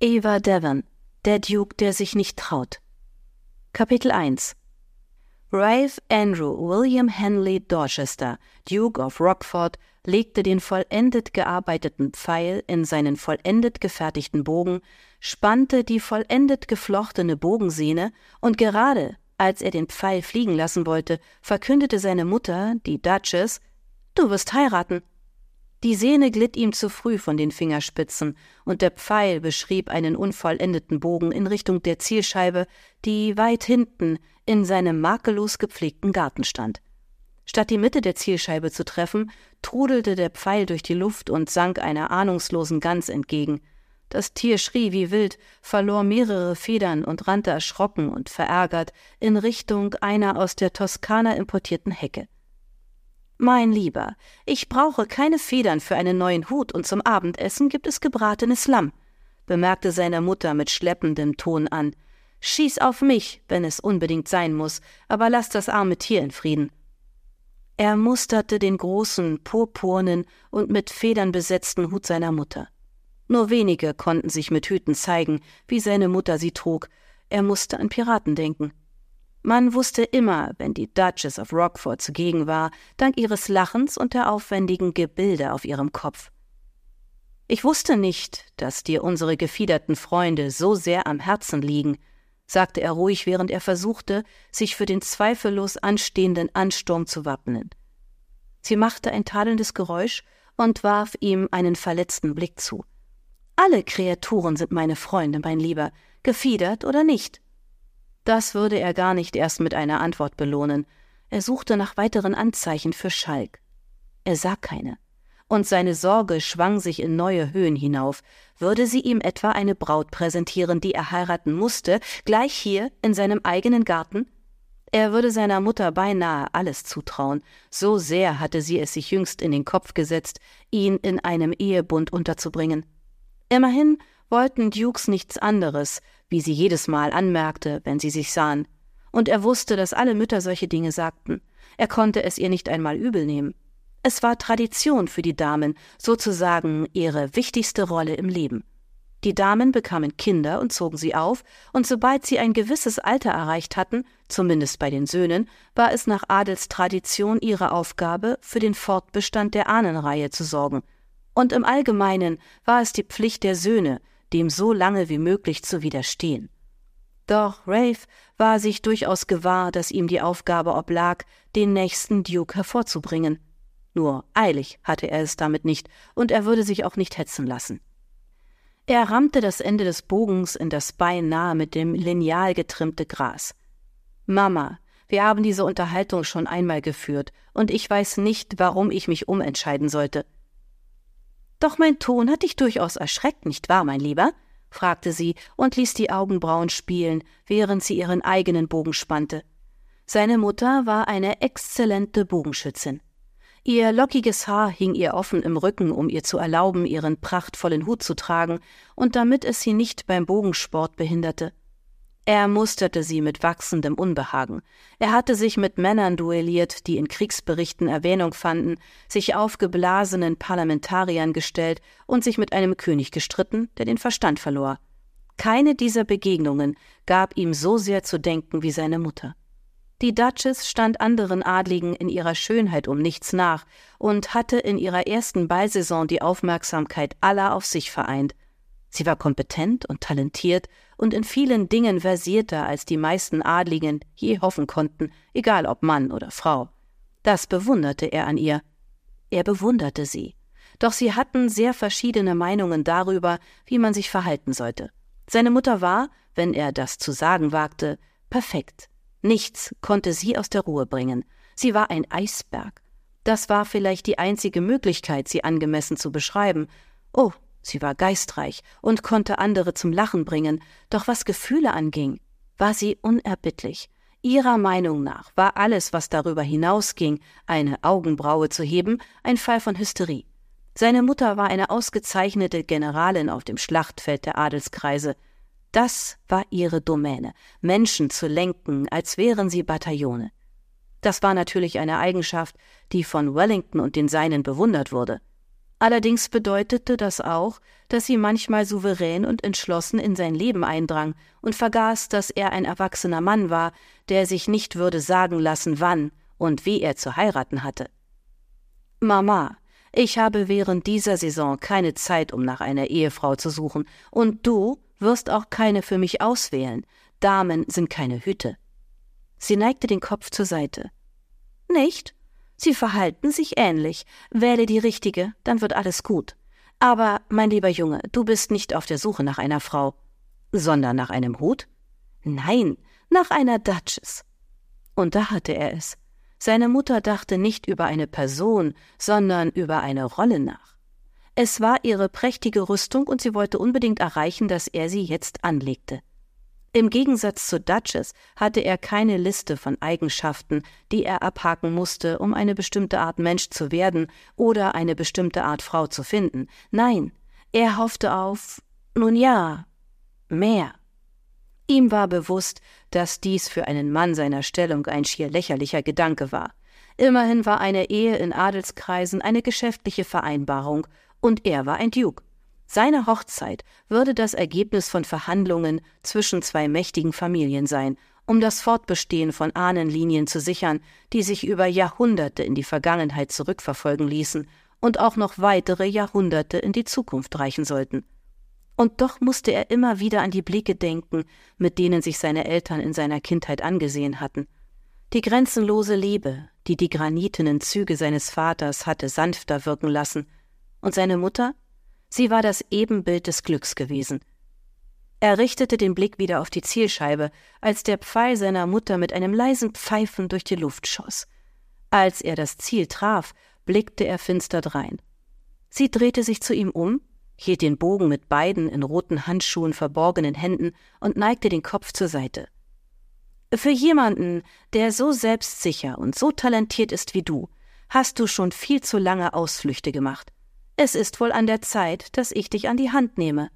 Eva Devon, der Duke, der sich nicht traut. Kapitel 1 Ralph Andrew William Henley Dorchester, Duke of Rockford, legte den vollendet gearbeiteten Pfeil in seinen vollendet gefertigten Bogen, spannte die vollendet geflochtene Bogensehne, und gerade als er den Pfeil fliegen lassen wollte, verkündete seine Mutter, die Duchess, Du wirst heiraten. Die Sehne glitt ihm zu früh von den Fingerspitzen, und der Pfeil beschrieb einen unvollendeten Bogen in Richtung der Zielscheibe, die weit hinten in seinem makellos gepflegten Garten stand. Statt die Mitte der Zielscheibe zu treffen, trudelte der Pfeil durch die Luft und sank einer ahnungslosen Gans entgegen. Das Tier schrie wie wild, verlor mehrere Federn und rannte erschrocken und verärgert in Richtung einer aus der Toskana importierten Hecke. Mein Lieber, ich brauche keine Federn für einen neuen Hut und zum Abendessen gibt es gebratenes Lamm, bemerkte seine Mutter mit schleppendem Ton an. Schieß auf mich, wenn es unbedingt sein muss, aber lass das arme Tier in Frieden. Er musterte den großen, purpurnen und mit Federn besetzten Hut seiner Mutter. Nur wenige konnten sich mit Hüten zeigen, wie seine Mutter sie trug. Er musste an Piraten denken. Man wusste immer, wenn die Duchess of Rockford zugegen war, dank ihres Lachens und der aufwendigen Gebilde auf ihrem Kopf. Ich wusste nicht, dass dir unsere gefiederten Freunde so sehr am Herzen liegen, sagte er ruhig, während er versuchte, sich für den zweifellos anstehenden Ansturm zu wappnen. Sie machte ein tadelndes Geräusch und warf ihm einen verletzten Blick zu. Alle Kreaturen sind meine Freunde, mein Lieber, gefiedert oder nicht. Das würde er gar nicht erst mit einer Antwort belohnen. Er suchte nach weiteren Anzeichen für Schalk. Er sah keine und seine Sorge schwang sich in neue Höhen hinauf. Würde sie ihm etwa eine Braut präsentieren, die er heiraten musste, gleich hier in seinem eigenen Garten? Er würde seiner Mutter beinahe alles zutrauen, so sehr hatte sie es sich jüngst in den Kopf gesetzt, ihn in einem Ehebund unterzubringen. Immerhin wollten Dukes nichts anderes, wie sie jedes Mal anmerkte, wenn sie sich sahen, und er wusste, dass alle Mütter solche Dinge sagten. Er konnte es ihr nicht einmal übel nehmen. Es war Tradition für die Damen, sozusagen ihre wichtigste Rolle im Leben. Die Damen bekamen Kinder und zogen sie auf, und sobald sie ein gewisses Alter erreicht hatten, zumindest bei den Söhnen, war es nach Adelstradition ihre Aufgabe, für den Fortbestand der Ahnenreihe zu sorgen. Und im Allgemeinen war es die Pflicht der Söhne, dem so lange wie möglich zu widerstehen. Doch Rafe war sich durchaus gewahr, dass ihm die Aufgabe oblag, den nächsten Duke hervorzubringen. Nur eilig hatte er es damit nicht, und er würde sich auch nicht hetzen lassen. Er rammte das Ende des Bogens in das beinahe mit dem Lineal getrimmte Gras. Mama, wir haben diese Unterhaltung schon einmal geführt, und ich weiß nicht, warum ich mich umentscheiden sollte. Doch mein Ton hat dich durchaus erschreckt, nicht wahr, mein Lieber? fragte sie und ließ die Augenbrauen spielen, während sie ihren eigenen Bogen spannte. Seine Mutter war eine exzellente Bogenschützin. Ihr lockiges Haar hing ihr offen im Rücken, um ihr zu erlauben, ihren prachtvollen Hut zu tragen und damit es sie nicht beim Bogensport behinderte. Er musterte sie mit wachsendem Unbehagen. Er hatte sich mit Männern duelliert, die in Kriegsberichten Erwähnung fanden, sich aufgeblasenen Parlamentariern gestellt und sich mit einem König gestritten, der den Verstand verlor. Keine dieser Begegnungen gab ihm so sehr zu denken wie seine Mutter. Die Duchess stand anderen Adligen in ihrer Schönheit um nichts nach und hatte in ihrer ersten Ballsaison die Aufmerksamkeit aller auf sich vereint. Sie war kompetent und talentiert und in vielen Dingen versierter, als die meisten Adligen je hoffen konnten, egal ob Mann oder Frau. Das bewunderte er an ihr. Er bewunderte sie. Doch sie hatten sehr verschiedene Meinungen darüber, wie man sich verhalten sollte. Seine Mutter war, wenn er das zu sagen wagte, perfekt. Nichts konnte sie aus der Ruhe bringen. Sie war ein Eisberg. Das war vielleicht die einzige Möglichkeit, sie angemessen zu beschreiben. Oh, sie war geistreich und konnte andere zum Lachen bringen, doch was Gefühle anging, war sie unerbittlich. Ihrer Meinung nach war alles, was darüber hinausging, eine Augenbraue zu heben, ein Fall von Hysterie. Seine Mutter war eine ausgezeichnete Generalin auf dem Schlachtfeld der Adelskreise. Das war ihre Domäne, Menschen zu lenken, als wären sie Bataillone. Das war natürlich eine Eigenschaft, die von Wellington und den Seinen bewundert wurde. Allerdings bedeutete das auch, dass sie manchmal souverän und entschlossen in sein Leben eindrang und vergaß, dass er ein erwachsener Mann war, der sich nicht würde sagen lassen, wann und wie er zu heiraten hatte. Mama, ich habe während dieser Saison keine Zeit, um nach einer Ehefrau zu suchen, und du wirst auch keine für mich auswählen. Damen sind keine Hüte. Sie neigte den Kopf zur Seite. Nicht? Sie verhalten sich ähnlich. Wähle die richtige, dann wird alles gut. Aber, mein lieber Junge, du bist nicht auf der Suche nach einer Frau, sondern nach einem Hut? Nein, nach einer Duchess. Und da hatte er es. Seine Mutter dachte nicht über eine Person, sondern über eine Rolle nach. Es war ihre prächtige Rüstung und sie wollte unbedingt erreichen, dass er sie jetzt anlegte. Im Gegensatz zu Duchess hatte er keine Liste von Eigenschaften, die er abhaken musste, um eine bestimmte Art Mensch zu werden oder eine bestimmte Art Frau zu finden. Nein, er hoffte auf, nun ja, mehr. Ihm war bewusst, dass dies für einen Mann seiner Stellung ein schier lächerlicher Gedanke war. Immerhin war eine Ehe in Adelskreisen eine geschäftliche Vereinbarung, und er war ein Duke. Seine Hochzeit würde das Ergebnis von Verhandlungen zwischen zwei mächtigen Familien sein, um das Fortbestehen von Ahnenlinien zu sichern, die sich über Jahrhunderte in die Vergangenheit zurückverfolgen ließen und auch noch weitere Jahrhunderte in die Zukunft reichen sollten. Und doch musste er immer wieder an die Blicke denken, mit denen sich seine Eltern in seiner Kindheit angesehen hatten. Die grenzenlose Liebe, die die granitenen Züge seines Vaters hatte sanfter wirken lassen, und seine Mutter Sie war das Ebenbild des Glücks gewesen. Er richtete den Blick wieder auf die Zielscheibe, als der Pfeil seiner Mutter mit einem leisen Pfeifen durch die Luft schoss. Als er das Ziel traf, blickte er finster drein. Sie drehte sich zu ihm um, hielt den Bogen mit beiden in roten Handschuhen verborgenen Händen und neigte den Kopf zur Seite. Für jemanden, der so selbstsicher und so talentiert ist wie du, hast du schon viel zu lange Ausflüchte gemacht. Es ist wohl an der Zeit, dass ich dich an die Hand nehme.